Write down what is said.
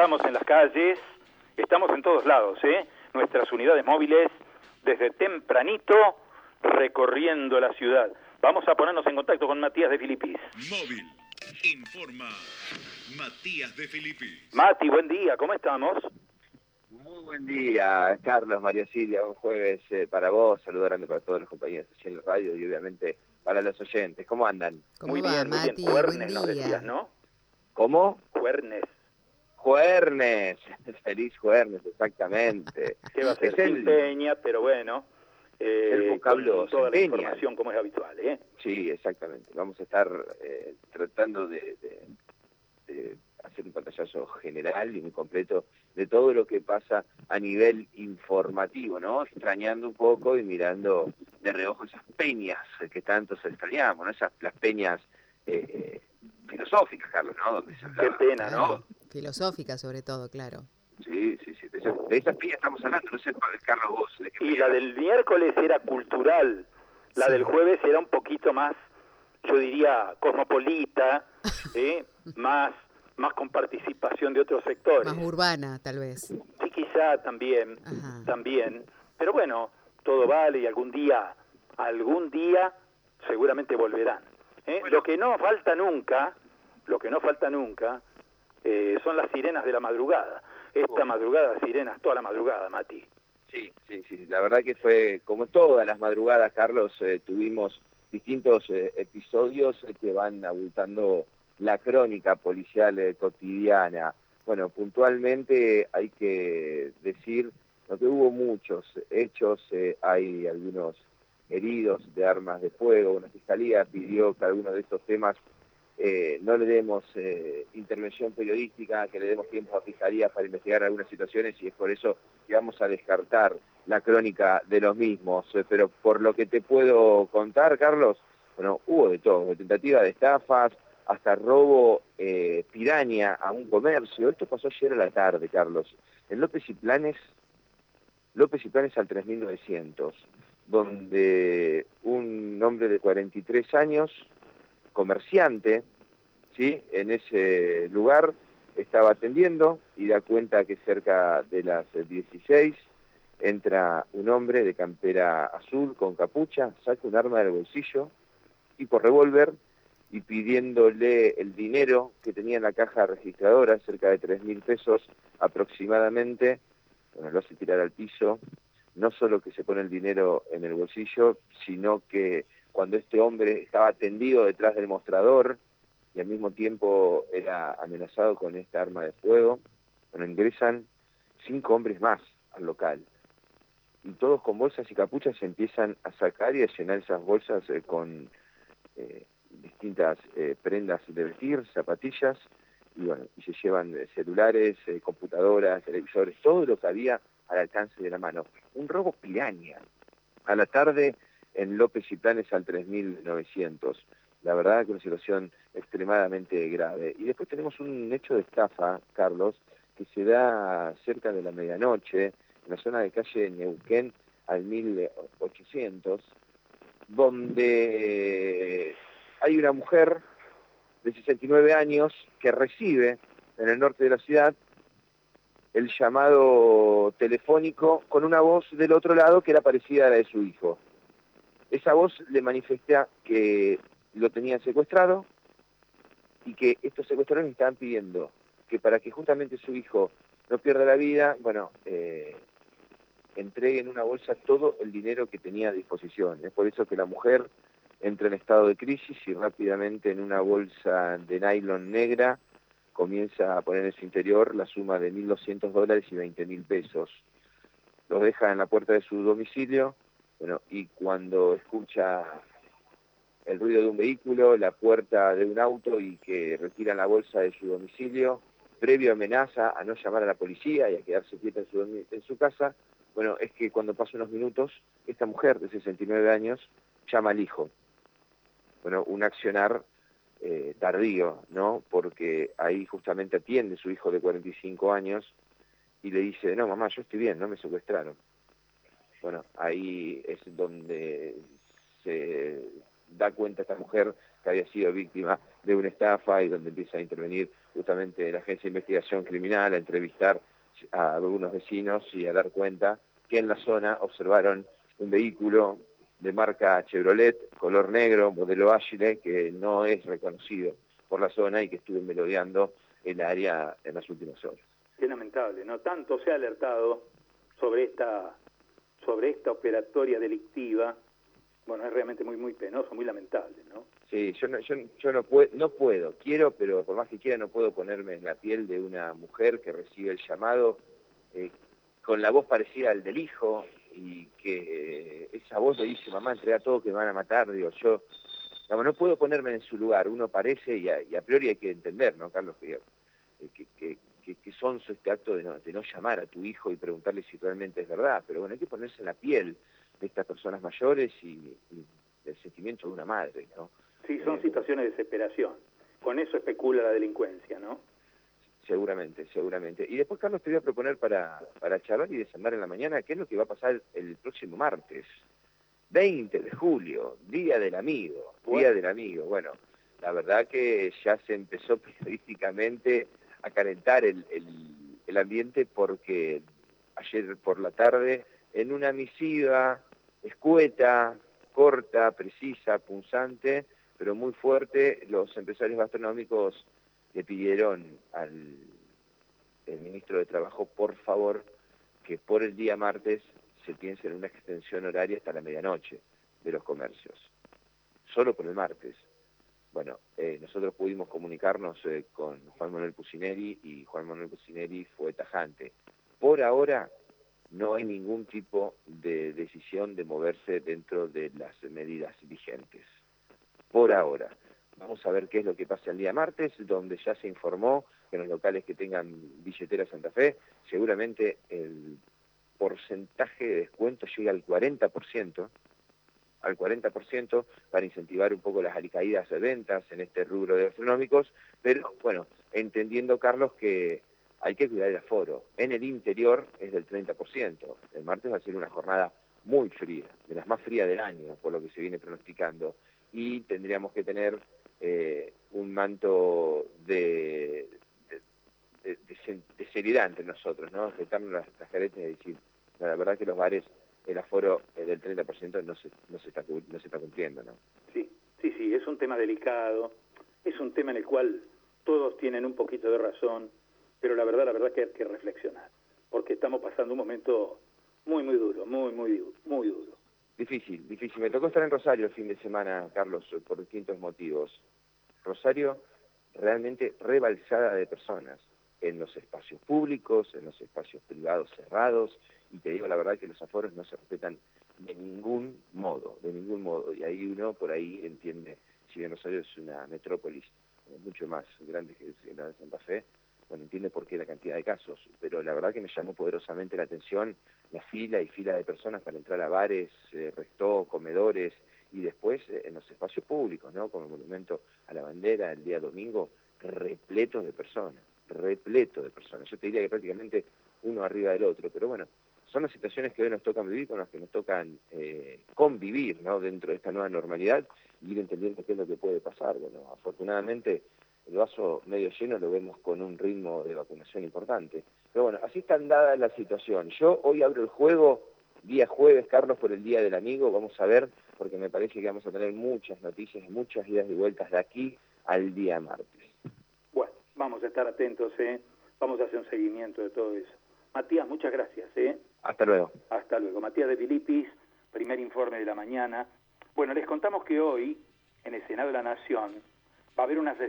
Estamos en las calles, estamos en todos lados, ¿eh? Nuestras unidades móviles desde tempranito recorriendo la ciudad. Vamos a ponernos en contacto con Matías de Filipis. Móvil. Informa Matías de Filipis. Mati, buen día, ¿cómo estamos? Muy buen día, Carlos, María Silvia, un jueves eh, para vos, saludando para todos los compañeros en la radio y obviamente para los oyentes. ¿Cómo andan? ¿Cómo muy va, bien, muy Mati? bien. Juernes nos Buen día. decías, ¿no? ¿Cómo? Juernes. Juernes, feliz Juernes, exactamente. Que va a ser el- sin peña, pero bueno. eh, el vocablo con toda la información como es habitual, ¿eh? Sí, exactamente. Vamos a estar eh, tratando de, de- de hacer un pantallazo general y muy completo de todo lo que pasa a nivel informativo, ¿no? Extrañando un poco y mirando de reojo esas peñas que tanto se extrañamos, ¿no? Esas las peñas eh, eh, filosóficas, Carlos, ¿no? Donde se Qué pena, ¿no? ¿no? Filosófica sobre todo, claro. Sí, sí, sí. De esas, de estamos hablando, no sé, Carlos, vos. ¿de qué Y la del miércoles era cultural, la Sí. del jueves era un poquito más, yo diría, cosmopolita, ¿eh? más, más con participación de otros sectores. Más urbana, tal vez. Sí, quizá también, Ajá. también. Pero bueno, todo vale y algún día, algún día seguramente volverán. ¿eh? Lo que no falta nunca, lo que no falta nunca, eh, son las sirenas de la madrugada. Esta Oh. madrugada, sirenas toda la madrugada, Mati. Sí, sí, sí. La verdad que fue como todas las madrugadas, Carlos, eh, tuvimos distintos eh, episodios eh, que van abultando la crónica policial eh, cotidiana. Bueno, puntualmente hay que decir lo que hubo muchos hechos, eh, hay algunos heridos de armas de fuego. Una fiscalía pidió que algunos de estos temas eh, no le demos eh, intervención periodística, que le demos tiempo a fiscalía para investigar algunas situaciones y es por eso que vamos a descartar la crónica de los mismos. Eh, Pero por lo que te puedo contar, Carlos, bueno, hubo de todo, de tentativa de estafas hasta robo eh, piraña a un comercio. Esto pasó ayer a la tarde, Carlos. En López y Planes, López y Planes al 3900, donde un hombre de 43 años comerciante, ¿sí? En ese lugar estaba atendiendo y da cuenta que cerca de las 16 entra un hombre de campera azul con capucha, saca un arma del bolsillo, tipo revólver, y pidiéndole el dinero que tenía en la caja registradora, cerca de 3 mil pesos aproximadamente, bueno, lo hace tirar al piso, no solo que se pone el dinero en el bolsillo, sino que cuando este hombre estaba tendido detrás del mostrador y al mismo tiempo era amenazado con esta arma de fuego, bueno, ingresan cinco hombres más al local. Y todos con bolsas y capuchas se empiezan a sacar y a llenar esas bolsas eh, con eh, distintas eh, prendas de vestir, zapatillas, y bueno, y se llevan eh, celulares, computadoras, televisores, todo lo que había al alcance de la mano. Un robo piraña. A la tarde en López y Planes al 3900. La verdad que una situación extremadamente grave. Y después tenemos un hecho de estafa, Carlos, que se da cerca de la medianoche, en la zona de calle Neuquén al 1800, donde hay una mujer de 69 años que recibe en el norte de la ciudad el llamado telefónico con una voz del otro lado que era parecida a la de su hijo. Esa voz le manifiesta que lo tenían secuestrado y que estos secuestradores estaban pidiendo que para que justamente su hijo no pierda la vida, bueno, eh, entregue en una bolsa todo el dinero que tenía a disposición. Es por eso que la mujer entra en estado de crisis y rápidamente en una bolsa de nylon negra comienza a poner en su interior la suma de 1.200 dólares y 20.000 pesos. Los deja en la puerta de su domicilio, bueno, y cuando escucha el ruido de un vehículo, la puerta de un auto y que retiran la bolsa de su domicilio, previo amenaza a no llamar a la policía y a quedarse quieta en su, en su casa, bueno, es que cuando pasan unos minutos, esta mujer de 69 años llama al hijo. Bueno, un accionar eh, tardío, ¿no? Porque ahí justamente atiende su hijo de 45 años y le dice, no, mamá, yo estoy bien, no me secuestraron. Bueno, ahí es donde se da cuenta esta mujer que había sido víctima de una estafa y donde empieza a intervenir justamente la Agencia de Investigación Criminal a entrevistar a algunos vecinos y a dar cuenta que en la zona observaron un vehículo de marca Chevrolet, color negro, modelo Agile, que no es reconocido por la zona y que estuvo melodeando el área en las últimas horas. Qué lamentable, ¿no? Tanto se ha alertado sobre esta, sobre esta operatoria delictiva, bueno, es realmente muy, muy penoso, muy lamentable, ¿no? Sí, yo no, yo, yo no, puedo, no puedo, quiero, pero por más que quiera no puedo ponerme en la piel de una mujer que recibe el llamado eh, con la voz parecida al del hijo y que eh, esa voz le dice, mamá, entrega todo que me van a matar, digo, yo no puedo ponerme en su lugar, uno parece, y a, priori hay que entender, ¿no, Carlos? Que, que, que, que son este acto de no, de no llamar a tu hijo y preguntarle si realmente es verdad, pero bueno, hay que ponerse en la piel de estas personas mayores y, y del sentimiento de una madre, ¿no? Sí, son eh, situaciones de desesperación. Con eso especula la delincuencia, ¿no? Seguramente, seguramente. Y después, Carlos, te voy a proponer para, para charlar y desandar en la mañana qué es lo que va a pasar el próximo martes. 20 de julio, Día del Amigo, Día del Amigo. Bueno, la verdad que ya se empezó periodísticamente a calentar el, el, ambiente porque ayer por la tarde, en una misiva escueta, corta, precisa, punzante, pero muy fuerte, los empresarios gastronómicos le pidieron al el ministro de Trabajo, por favor, que por el día martes se piense en una extensión horaria hasta la medianoche de los comercios. Solo por el martes. Bueno, eh, nosotros pudimos comunicarnos eh, con Juan Manuel Pucineri y Juan Manuel Pucineri fue tajante. Por ahora no hay ningún tipo de decisión de moverse dentro de las medidas vigentes. Por ahora. Vamos a ver qué es lo que pasa el día martes, donde ya se informó que en los locales que tengan billetera Santa Fe, seguramente el porcentaje de descuento llega al 40%, al 40% para incentivar un poco las alicaídas de ventas en este rubro de gastronómicos, pero bueno, entendiendo Carlos que hay que cuidar el aforo. En el interior es del 30%. El martes va a ser una jornada muy fría, de las más frías del año, por lo que se viene pronosticando, y tendríamos que tener eh, un manto de, de, seriedad entre nosotros, ¿no? Apretarnos las, las caretas y decir, la verdad que los bares el aforo del 30% no se, no, se está, no se está cumpliendo, ¿no? Sí, sí, sí, es un tema delicado, es un tema en el cual todos tienen un poquito de razón, pero la verdad, la verdad que hay que reflexionar, porque estamos pasando un momento muy, muy duro, muy, muy, muy duro. Difícil, difícil. Me tocó estar en Rosario el fin de semana, Carlos, por distintos motivos. Rosario realmente rebalsada de personas en los espacios públicos, en los espacios privados cerrados, y te digo la verdad que los aforos no se respetan de ningún modo, de ningún modo, y ahí uno por ahí entiende, si bien Rosario es una metrópolis mucho más grande que la de Santa Fe, bueno, entiende por qué la cantidad de casos, pero la verdad que me llamó poderosamente la atención la fila y fila de personas para entrar a bares, eh, restó, comedores, y después eh, en los espacios públicos, ¿no? Como el monumento a la bandera el día domingo, repletos de personas, repleto de personas. Yo te diría que prácticamente uno arriba del otro, pero bueno, son las situaciones que hoy nos tocan vivir, con las que nos tocan eh, convivir ¿no? dentro de esta nueva normalidad y ir entendiendo qué es lo que puede pasar. Bueno, afortunadamente el vaso medio lleno lo vemos con un ritmo de vacunación importante. Pero bueno, así está dada la situación. Yo hoy abro el juego, día jueves, Carlos, por el Día del Amigo, vamos a ver, porque me parece que vamos a tener muchas noticias, muchas idas y vueltas de aquí al día martes. Vamos a estar atentos, ¿eh? vamos a hacer un seguimiento de todo eso. Matías, muchas gracias. ¿eh? Hasta luego. Hasta luego. Matías de Filipis, primer informe de la mañana. Bueno, les contamos que hoy, en el Senado de la Nación, va a haber una sesión